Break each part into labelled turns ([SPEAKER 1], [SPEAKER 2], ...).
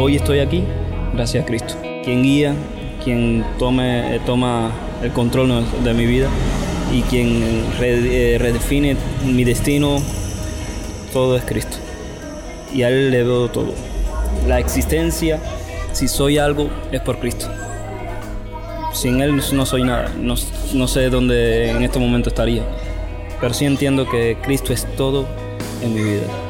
[SPEAKER 1] hoy estoy aquí gracias a Cristo. Quien guía, quien eh, toma el control de mi vida y quien eh, redefine mi destino, todo es Cristo. Y a Él le veo todo. La existencia, si soy algo, es por Cristo. Sin Él no soy nada. No, no sé dónde en este momento estaría. Pero sí entiendo que Cristo es todo en mi vida.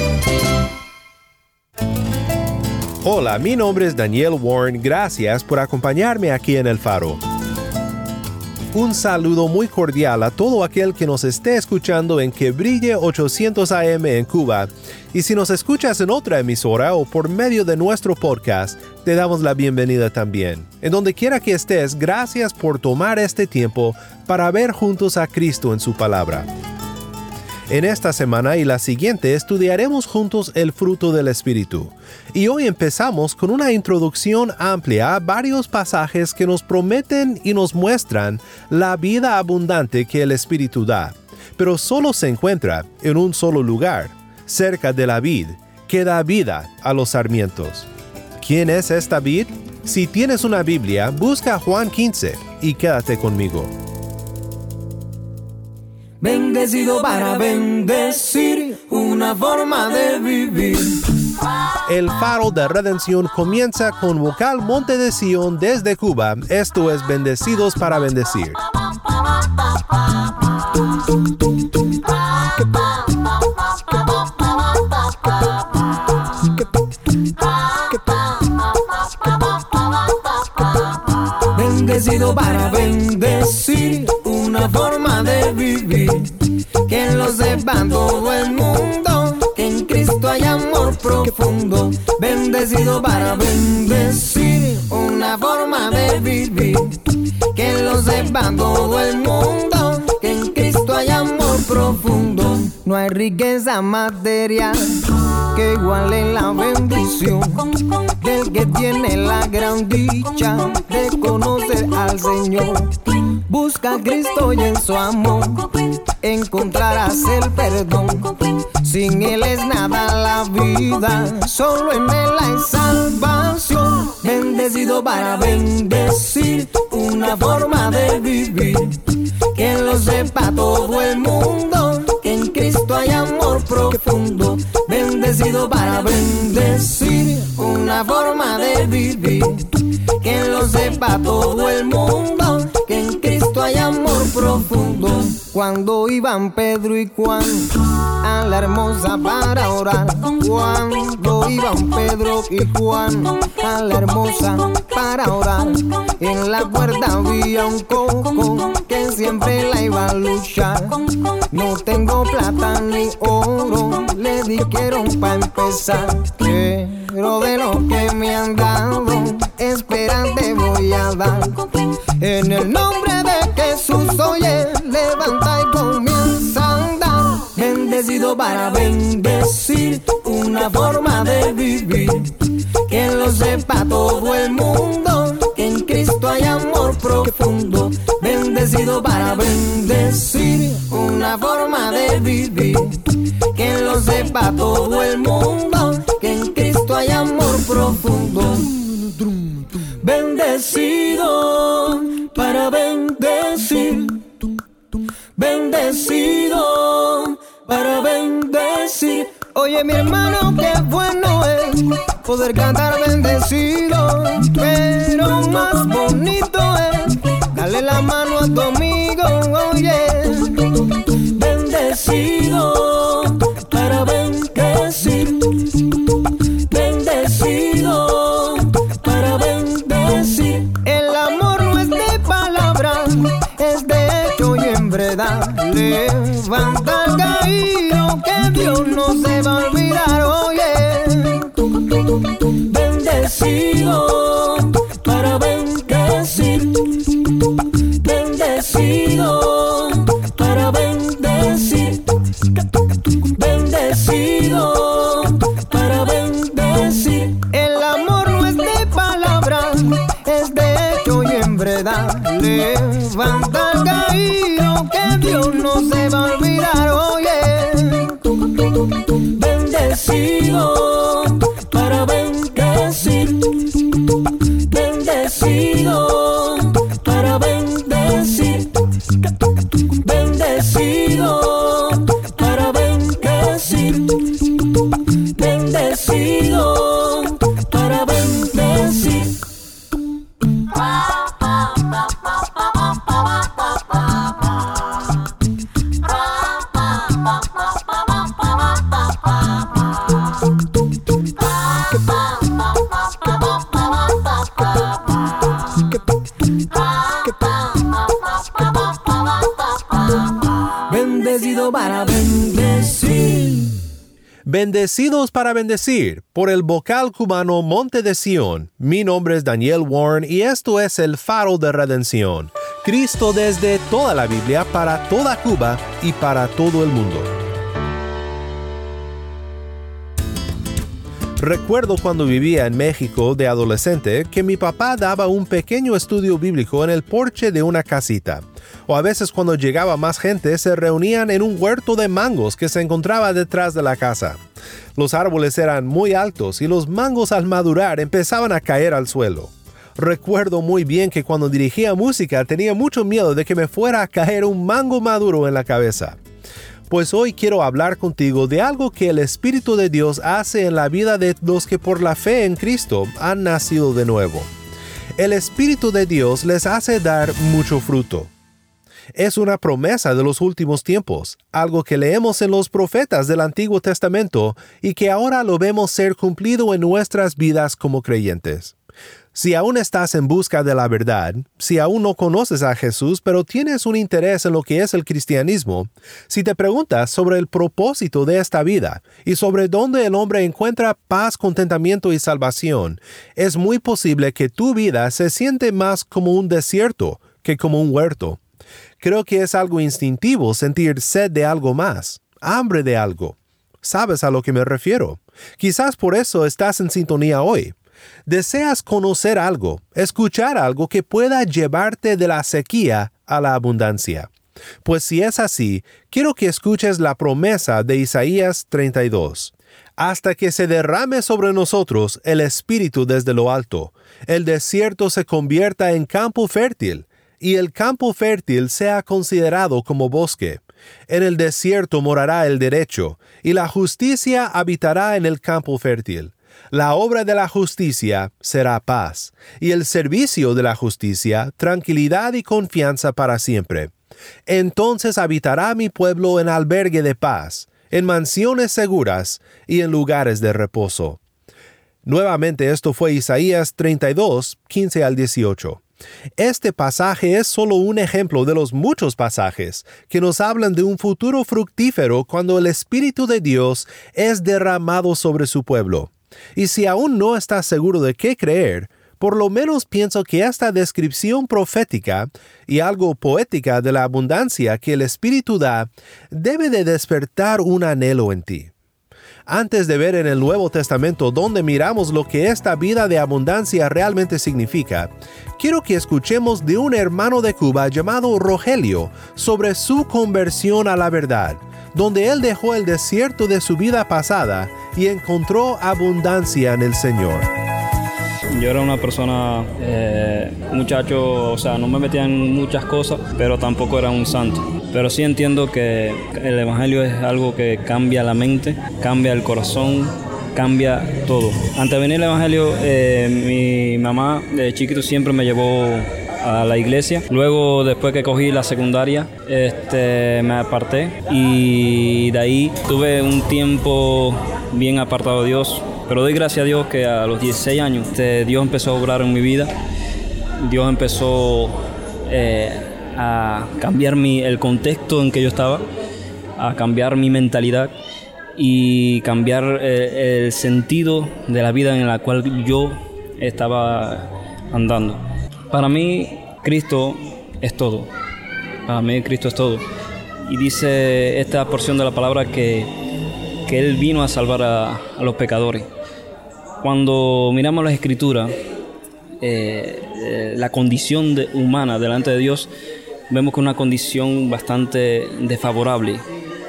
[SPEAKER 2] Hola, mi nombre es Daniel Warren. Gracias por acompañarme aquí en El Faro. Un saludo muy cordial a todo aquel que nos esté escuchando en Que Brille 800 AM en Cuba. Y si nos escuchas en otra emisora o por medio de nuestro podcast, te damos la bienvenida también. En donde quiera que estés, gracias por tomar este tiempo para ver juntos a Cristo en su palabra. En esta semana y la siguiente estudiaremos juntos el fruto del Espíritu. Y hoy empezamos con una introducción amplia a varios pasajes que nos prometen y nos muestran la vida abundante que el Espíritu da, pero solo se encuentra en un solo lugar, cerca de la vid, que da vida a los sarmientos. ¿Quién es esta vid? Si tienes una Biblia, busca Juan 15 y quédate conmigo
[SPEAKER 3] bendecido para bendecir, una forma de vivir.
[SPEAKER 2] El faro de redención comienza con vocal Monte de Sion desde Cuba. Esto es Bendecidos para Bendecir.
[SPEAKER 3] Bendecido para bendecir una forma de vivir. Que lo sepa todo el mundo, que en Cristo hay amor profundo. Bendecido para bendecir, una forma de vivir. Que lo sepa todo el mundo, que en Cristo hay amor profundo. No hay riqueza material que iguale la bendición del que tiene la gran dicha de conocer al Señor. Busca a Cristo y en su amor encontrarás el perdón. Sin Él es nada la vida, solo en Él hay salvación. Bendecido para bendecir, una forma de vivir. Que lo sepa todo el mundo, que en Cristo hay amor profundo. Bendecido para bendecir, una forma de vivir. Que lo sepa todo el mundo, Cuando iban Pedro y Juan a la hermosa para orar. Cuando iban Pedro y Juan a la hermosa para orar. En la puerta había un coco que siempre la iba a luchar. No tengo plata ni oro, le dijeron para empezar. Pero de lo que me han dado, esperante voy a dar. En el nombre de Jesús, oye, levanta y comienza a andar. Bendecido para bendecir, una forma de vivir. Que lo sepa todo el mundo, que en Cristo hay amor profundo. Bendecido para bendecir, una forma de vivir. Que lo sepa todo el mundo, Bendecido para bendecir. Bendecido para bendecir. Oye, mi hermano, qué bueno es poder cantar bendecido. Pero más bonito es darle la mano a tu amigo. Oye, bendecido Dios no se va a olvidar, oye. Bendecido para bendecir. Bendecido para bendecir. Bendecido para bendecir. El amor no es de palabras, es de hecho y en verdad. Levanta el caído que Dios no se va a olvidar, oye. Bendecido
[SPEAKER 2] Bendecidos para bendecir por el vocal cubano Monte de Sion. Mi nombre es Daniel Warren y esto es el faro de redención. Cristo desde toda la Biblia para toda Cuba y para todo el mundo. Recuerdo cuando vivía en México de adolescente que mi papá daba un pequeño estudio bíblico en el porche de una casita. O a veces cuando llegaba más gente se reunían en un huerto de mangos que se encontraba detrás de la casa. Los árboles eran muy altos y los mangos al madurar empezaban a caer al suelo. Recuerdo muy bien que cuando dirigía música tenía mucho miedo de que me fuera a caer un mango maduro en la cabeza. Pues hoy quiero hablar contigo de algo que el Espíritu de Dios hace en la vida de los que por la fe en Cristo han nacido de nuevo. El Espíritu de Dios les hace dar mucho fruto. Es una promesa de los últimos tiempos, algo que leemos en los profetas del Antiguo Testamento y que ahora lo vemos ser cumplido en nuestras vidas como creyentes. Si aún estás en busca de la verdad, si aún no conoces a Jesús, pero tienes un interés en lo que es el cristianismo, si te preguntas sobre el propósito de esta vida y sobre dónde el hombre encuentra paz, contentamiento y salvación, es muy posible que tu vida se siente más como un desierto que como un huerto. Creo que es algo instintivo sentir sed de algo más, hambre de algo. ¿Sabes a lo que me refiero? Quizás por eso estás en sintonía hoy. Deseas conocer algo, escuchar algo que pueda llevarte de la sequía a la abundancia. Pues si es así, quiero que escuches la promesa de Isaías 32. Hasta que se derrame sobre nosotros el Espíritu desde lo alto, el desierto se convierta en campo fértil, y el campo fértil sea considerado como bosque. En el desierto morará el derecho, y la justicia habitará en el campo fértil. La obra de la justicia será paz, y el servicio de la justicia tranquilidad y confianza para siempre. Entonces habitará mi pueblo en albergue de paz, en mansiones seguras y en lugares de reposo. Nuevamente esto fue Isaías 32, 15 al 18. Este pasaje es solo un ejemplo de los muchos pasajes que nos hablan de un futuro fructífero cuando el Espíritu de Dios es derramado sobre su pueblo. Y si aún no estás seguro de qué creer, por lo menos pienso que esta descripción profética y algo poética de la abundancia que el Espíritu da debe de despertar un anhelo en ti. Antes de ver en el Nuevo Testamento donde miramos lo que esta vida de abundancia realmente significa, quiero que escuchemos de un hermano de Cuba llamado Rogelio sobre su conversión a la verdad, donde él dejó el desierto de su vida pasada y encontró abundancia en el Señor.
[SPEAKER 1] Yo era una persona, eh, muchacho, o sea, no me metía en muchas cosas, pero tampoco era un santo. Pero sí entiendo que el Evangelio es algo que cambia la mente, cambia el corazón, cambia todo. Antes de venir al Evangelio, eh, mi mamá de chiquito siempre me llevó a la iglesia. Luego, después que cogí la secundaria, este, me aparté y de ahí tuve un tiempo bien apartado de Dios. Pero doy gracias a Dios que a los 16 años este, Dios empezó a obrar en mi vida. Dios empezó eh, a cambiar mi, el contexto en que yo estaba, a cambiar mi mentalidad y cambiar eh, el sentido de la vida en la cual yo estaba andando. Para mí, Cristo es todo. Para mí, Cristo es todo. Y dice esta porción de la palabra que, que Él vino a salvar a, a los pecadores. Cuando miramos las escrituras, eh, eh, la condición humana delante de Dios, vemos que es una condición bastante desfavorable,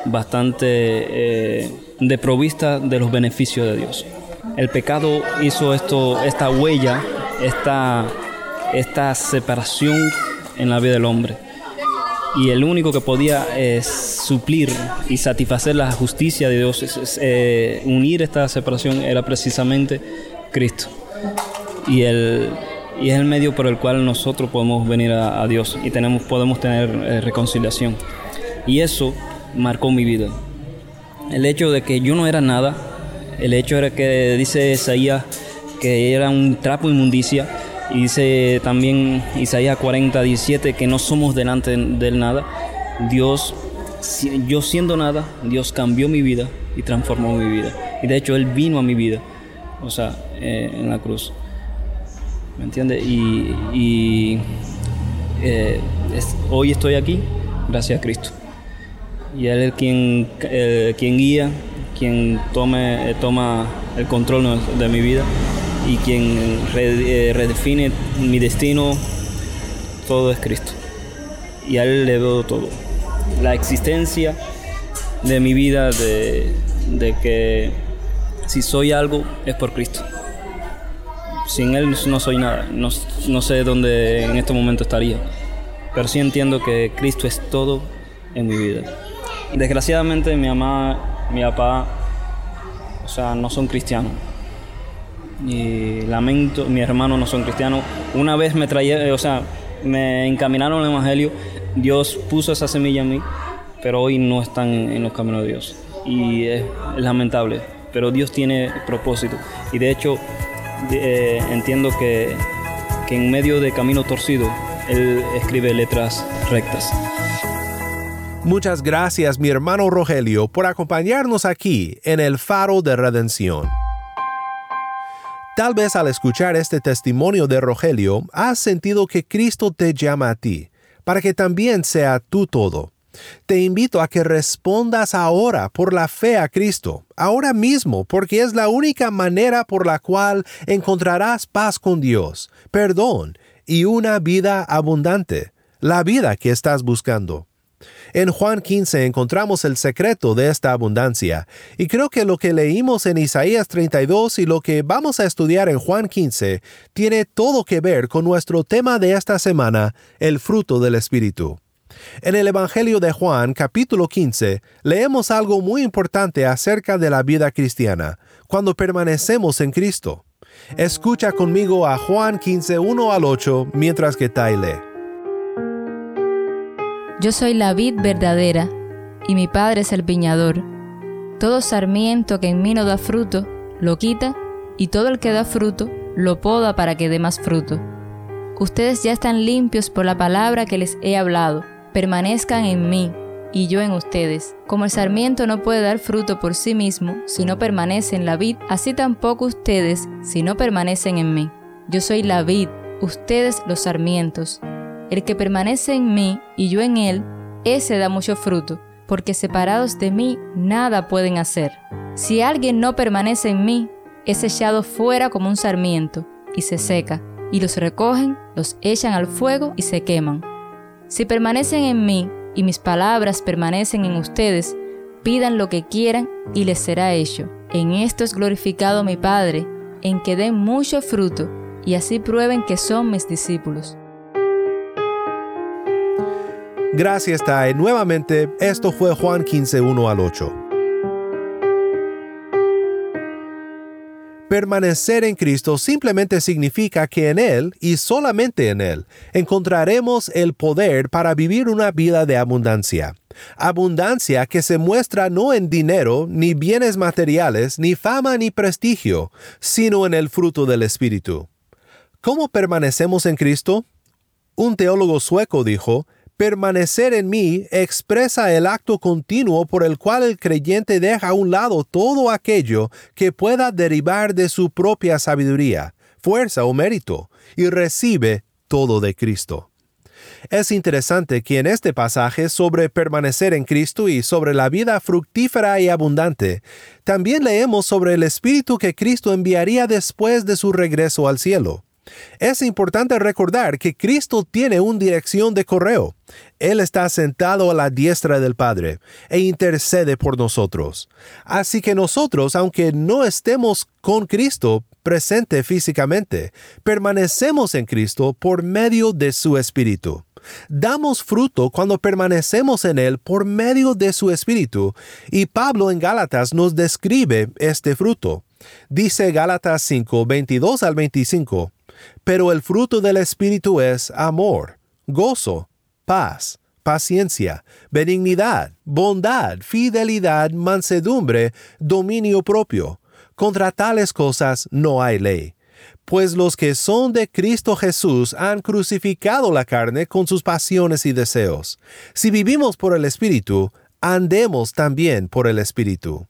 [SPEAKER 1] bastante eh, desprovista de los beneficios de Dios. El pecado hizo esto, esta huella, esta, esta separación en la vida del hombre. Y el único que podía eh, suplir y satisfacer la justicia de Dios, eh, unir esta separación, era precisamente Cristo. Y, el, y es el medio por el cual nosotros podemos venir a, a Dios y tenemos, podemos tener eh, reconciliación. Y eso marcó mi vida. El hecho de que yo no era nada, el hecho era que dice Isaías que era un trapo inmundicia, y dice también Isaías 40, 17 que no somos delante de él nada. Dios, yo siendo nada, Dios cambió mi vida y transformó mi vida. Y de hecho Él vino a mi vida, o sea, eh, en la cruz. ¿Me entiendes? Y, eh, hoy estoy aquí gracias a Cristo. Y Él es quien, quien guía, quien tome, toma el control de mi vida y quien redefine mi destino, todo es Cristo. Y a Él le doy todo. La existencia de mi vida, de, de, que si soy algo, es por Cristo. Sin Él no soy nada. No, no sé dónde en este momento estaría. Pero sí entiendo que Cristo es todo en mi vida. Desgraciadamente mi mamá, mi papá, o sea, no son cristianos y lamento, mi hermano no son cristianos. Una vez me traía, o sea, me encaminaron al Evangelio, Dios puso esa semilla en mí, pero hoy no están en los caminos de Dios. Y es lamentable, pero Dios tiene propósito. Y de hecho, eh, entiendo que, que en medio de camino torcido, Él escribe letras rectas.
[SPEAKER 2] Muchas gracias mi hermano Rogelio por acompañarnos aquí en el Faro de Redención. Tal vez al escuchar este testimonio de Rogelio, has sentido que Cristo te llama a ti, para que también sea tú todo. Te invito a que respondas ahora por la fe a Cristo, ahora mismo, porque es la única manera por la cual encontrarás paz con Dios, perdón y una vida abundante, la vida que estás buscando. En Juan 15 encontramos el secreto de esta abundancia, y creo que lo que leímos en Isaías 32 y lo que vamos a estudiar en Juan 15 tiene todo que ver con nuestro tema de esta semana, el fruto del Espíritu. En el Evangelio de Juan capítulo 15 leemos algo muy importante acerca de la vida cristiana, cuando permanecemos en Cristo. Escucha conmigo a Juan 15, 1 al 8 mientras que Tai lee.
[SPEAKER 4] Yo soy la vid verdadera, y mi Padre es el viñador. Todo sarmiento que en mí no da fruto, lo quita, y todo el que da fruto, lo poda para que dé más fruto. Ustedes ya están limpios por la palabra que les he hablado. Permanezcan en mí, y yo en ustedes. Como el sarmiento no puede dar fruto por sí mismo si no permanece en la vid, así tampoco ustedes si no permanecen en mí. Yo soy la vid, ustedes los sarmientos. El que permanece en mí y yo en él, ese da mucho fruto, porque separados de mí nada pueden hacer. Si alguien no permanece en mí, es echado fuera como un sarmiento, y se seca, y los recogen, los echan al fuego y se queman. Si permanecen en mí, y mis palabras permanecen en ustedes, pidan lo que quieran y les será hecho. En esto es glorificado mi Padre, en que den mucho fruto, y así prueben que son mis discípulos.
[SPEAKER 2] Gracias, Tai. Nuevamente, esto fue Juan 15, 1 al 8. Permanecer en Cristo simplemente significa que en Él y solamente en Él encontraremos el poder para vivir una vida de abundancia. Abundancia que se muestra no en dinero, ni bienes materiales, ni fama, ni prestigio, sino en el fruto del Espíritu. ¿Cómo permanecemos en Cristo? Un teólogo sueco dijo, Permanecer en mí expresa el acto continuo por el cual el creyente deja a un lado todo aquello que pueda derivar de su propia sabiduría, fuerza o mérito, y recibe todo de Cristo. Es interesante que en este pasaje sobre permanecer en Cristo y sobre la vida fructífera y abundante, también leemos sobre el Espíritu que Cristo enviaría después de su regreso al cielo. Es importante recordar que Cristo tiene una dirección de correo. Él está sentado a la diestra del Padre e intercede por nosotros. Así que nosotros, aunque no estemos con Cristo presente físicamente, permanecemos en Cristo por medio de su Espíritu. Damos fruto cuando permanecemos en Él por medio de su Espíritu, y Pablo en Gálatas nos describe este fruto. Dice Gálatas 5, 22 al 25, pero el fruto del Espíritu es amor, gozo, paz, paciencia, benignidad, bondad, fidelidad, mansedumbre, dominio propio. Contra tales cosas no hay ley. Pues los que son de Cristo Jesús han crucificado la carne con sus pasiones y deseos. Si vivimos por el Espíritu, andemos también por el Espíritu.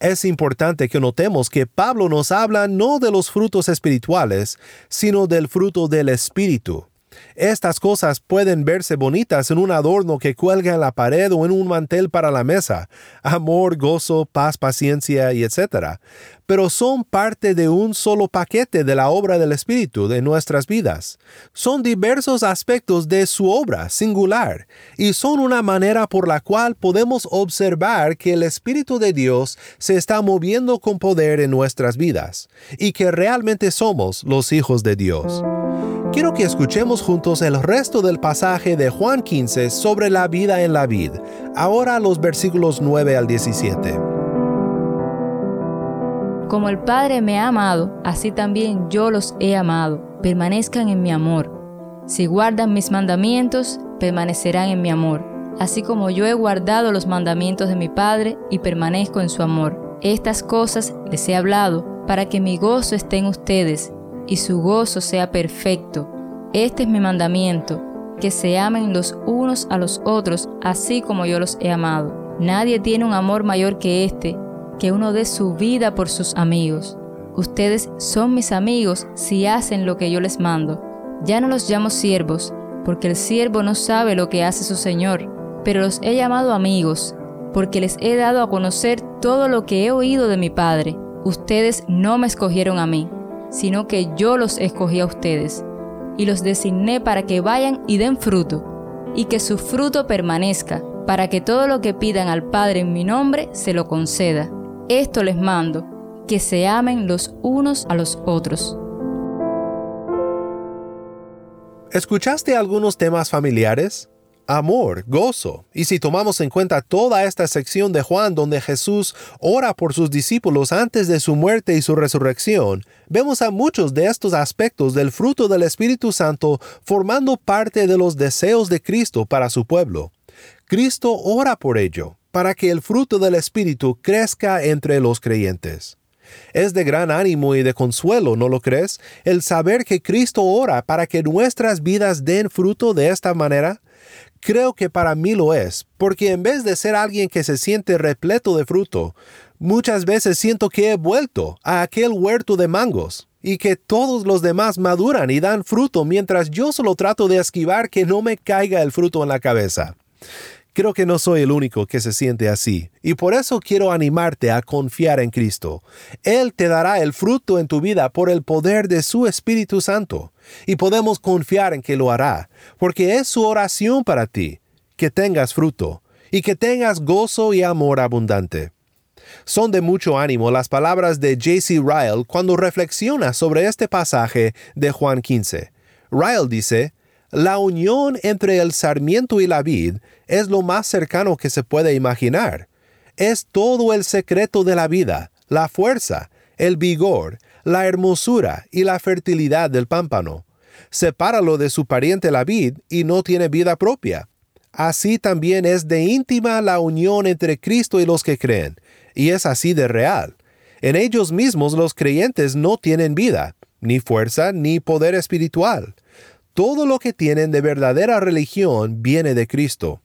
[SPEAKER 2] Es importante que notemos que Pablo nos habla no de los frutos espirituales, sino del fruto del Espíritu. Estas cosas pueden verse bonitas en un adorno que cuelga en la pared o en un mantel para la mesa, amor, gozo, paz, paciencia etc. Pero son parte de un solo paquete de la obra del Espíritu de nuestras vidas. Son diversos aspectos de su obra singular y son una manera por la cual podemos observar que el Espíritu de Dios se está moviendo con poder en nuestras vidas y que realmente somos los hijos de Dios. Quiero que escuchemos juntos el resto del pasaje de Juan 15 sobre la vida en la vid, ahora los versículos 9 al 17.
[SPEAKER 4] Como el Padre me ha amado, así también yo los he amado. Permanezcan en mi amor. Si guardan mis mandamientos, permanecerán en mi amor, así como yo he guardado los mandamientos de mi Padre y permanezco en su amor. Estas cosas les he hablado para que mi gozo esté en ustedes y su gozo sea perfecto. Este es mi mandamiento, que se amen los unos a los otros, así como yo los he amado. Nadie tiene un amor mayor que este, que uno dé su vida por sus amigos. Ustedes son mis amigos si hacen lo que yo les mando. Ya no los llamo siervos, porque el siervo no sabe lo que hace su Señor, pero los he llamado amigos, porque les he dado a conocer todo lo que he oído de mi Padre. Ustedes no me escogieron a mí, sino que yo los escogí a ustedes, y los designé para que vayan y den fruto, y que su fruto permanezca, para que todo lo que pidan al Padre en mi nombre se lo conceda. Esto les mando, que se amen los unos a los otros.
[SPEAKER 2] ¿Escuchaste algunos temas familiares? Amor, gozo. Y si tomamos en cuenta toda esta sección de Juan donde Jesús ora por sus discípulos antes de su muerte y su resurrección, vemos a muchos de estos aspectos del fruto del Espíritu Santo formando parte de los deseos de Cristo para su pueblo. Cristo ora por ello, para que el fruto del Espíritu crezca entre los creyentes. Es de gran ánimo y de consuelo, ¿no lo crees? El saber que Cristo ora para que nuestras vidas den fruto de esta manera. Creo que para mí lo es, porque en vez de ser alguien que se siente repleto de fruto, muchas veces siento que he vuelto a aquel huerto de mangos y que todos los demás maduran y dan fruto mientras yo solo trato de esquivar que no me caiga el fruto en la cabeza. Creo que no soy el único que se siente así, y por eso quiero animarte a confiar en Cristo. Él te dará el fruto en tu vida por el poder de su Espíritu Santo, y podemos confiar en que lo hará, porque es su oración para ti, que tengas fruto, y que tengas gozo y amor abundante. Son de mucho ánimo las palabras de J.C. Ryle cuando reflexiona sobre este pasaje de Juan 15. Ryle dice, la unión entre el sarmiento y la vid es lo más cercano que se puede imaginar. Es todo el secreto de la vida, la fuerza, el vigor, la hermosura y la fertilidad del pámpano. Sepáralo de su pariente la vid y no tiene vida propia. Así también es de íntima la unión entre Cristo y los que creen, y es así de real. En ellos mismos los creyentes no tienen vida, ni fuerza, ni poder espiritual Todo lo que tienen de verdadera religión viene de Cristo.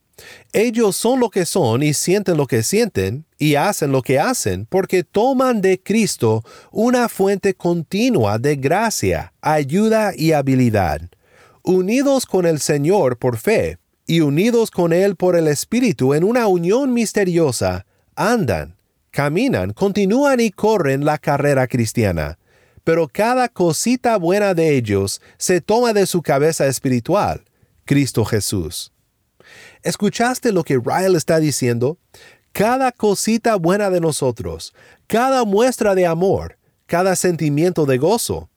[SPEAKER 2] Ellos son lo que son y sienten lo que sienten y hacen lo que hacen porque toman de Cristo una fuente continua de gracia, ayuda y habilidad. Unidos con el Señor por fe y unidos con Él por el Espíritu en una unión misteriosa, andan, caminan, continúan y corren la carrera cristiana. Pero cada cosita buena de ellos se toma de su cabeza espiritual, Cristo Jesús. ¿Escuchaste lo que Ryle está diciendo? Cada cosita buena de nosotros, cada muestra de amor, cada sentimiento de gozo,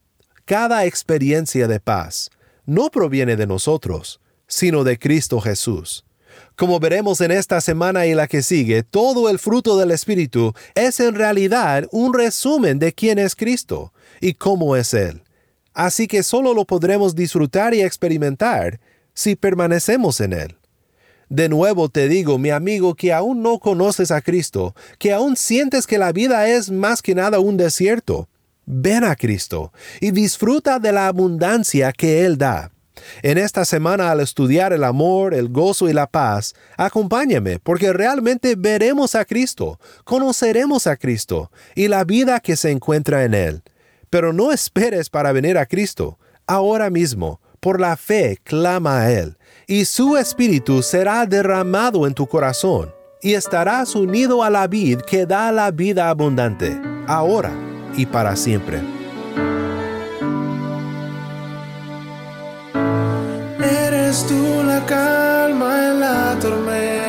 [SPEAKER 2] cada experiencia de paz, no proviene de nosotros, sino de Cristo Jesús. Como veremos en esta semana y la que sigue, todo el fruto del Espíritu es en realidad un resumen de quién es Cristo y cómo es Él. Así que solo lo podremos disfrutar y experimentar si permanecemos en Él. De nuevo te digo, mi amigo, que aún no conoces a Cristo, que aún sientes que la vida es más que nada un desierto. Ven a Cristo y disfruta de la abundancia que Él da. En esta semana al estudiar el amor, el gozo y la paz, acompáñame porque realmente veremos a Cristo, conoceremos a Cristo y la vida que se encuentra en Él. Pero no esperes para venir a Cristo. Ahora mismo, por la fe, clama a Él y su espíritu será derramado en tu corazón, y estarás unido a la vid que da la vida abundante, ahora y para siempre.
[SPEAKER 5] Eres tú la calma en la tormenta,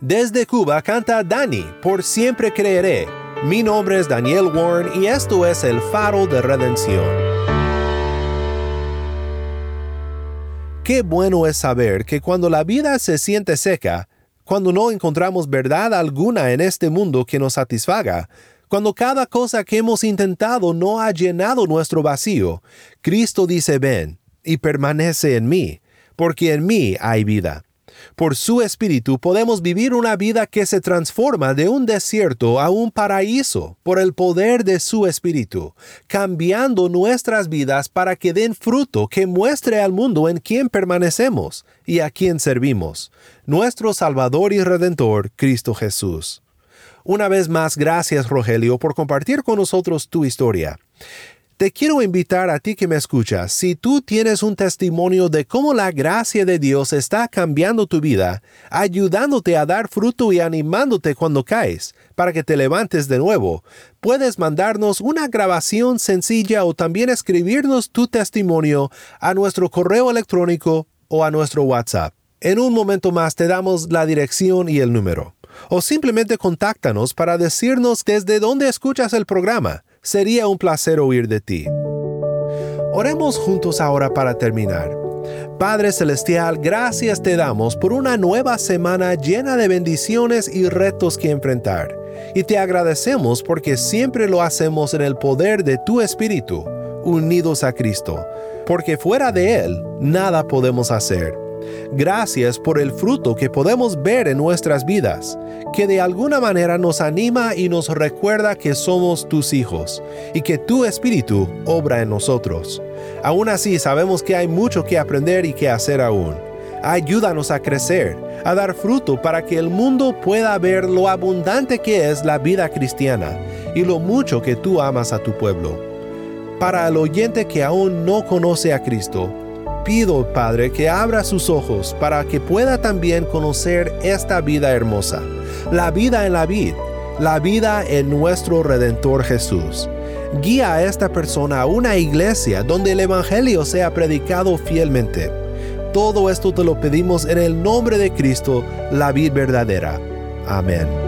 [SPEAKER 2] Desde Cuba canta Dani, por siempre creeré. Mi nombre es Daniel Warren y esto es el faro de redención. Qué bueno es saber que cuando la vida se siente seca, cuando no encontramos verdad alguna en este mundo que nos satisfaga, Cuando cada cosa que hemos intentado no ha llenado nuestro vacío, Cristo dice ven y permanece en mí, porque en mí hay vida. Por su espíritu podemos vivir una vida que se transforma de un desierto a un paraíso por el poder de su espíritu, cambiando nuestras vidas para que den fruto que muestre al mundo en quién permanecemos y a quién servimos, nuestro Salvador y Redentor, Cristo Jesús. Una vez más, gracias Rogelio por compartir con nosotros tu historia. Te quiero invitar a ti que me escuchas, si tú tienes un testimonio de cómo la gracia de Dios está cambiando tu vida, ayudándote a dar fruto y animándote cuando caes, para que te levantes de nuevo, puedes mandarnos una grabación sencilla o también escribirnos tu testimonio a nuestro correo electrónico o a nuestro WhatsApp. En un momento más te damos la dirección y el número. O simplemente contáctanos para decirnos desde dónde escuchas el programa Sería un placer oír de ti. Oremos juntos ahora para terminar. Padre Celestial, gracias te damos por una nueva semana llena de bendiciones y retos que enfrentar. Y te agradecemos porque siempre lo hacemos en el poder de tu Espíritu, unidos a Cristo, porque fuera de Él nada podemos hacer. Gracias por el fruto que podemos ver en nuestras vidas, que de alguna manera nos anima y nos recuerda que somos tus hijos y que tu espíritu obra en nosotros. Aún así sabemos que hay mucho que aprender y que hacer aún. Ayúdanos a crecer, a dar fruto para que el mundo pueda ver lo abundante que es la vida cristiana y lo mucho que tú amas a tu pueblo. Para el oyente que aún no conoce a Cristo, pido, Padre, que abra sus ojos para que pueda también conocer esta vida hermosa, la vida en la vid, la vida en nuestro Redentor Jesús. Guía a esta persona a una iglesia donde el Evangelio sea predicado fielmente. Todo esto te lo pedimos en el nombre de Cristo, la vid verdadera. Amén.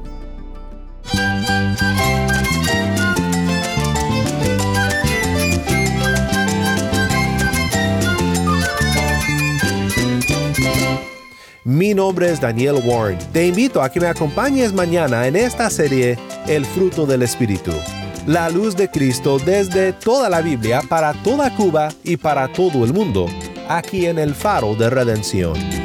[SPEAKER 2] Mi nombre es Daniel Warren. Te invito a que me acompañes mañana en esta serie El fruto del Espíritu. La luz de Cristo desde toda la Biblia para toda Cuba y para todo el mundo, aquí en el faro de redención.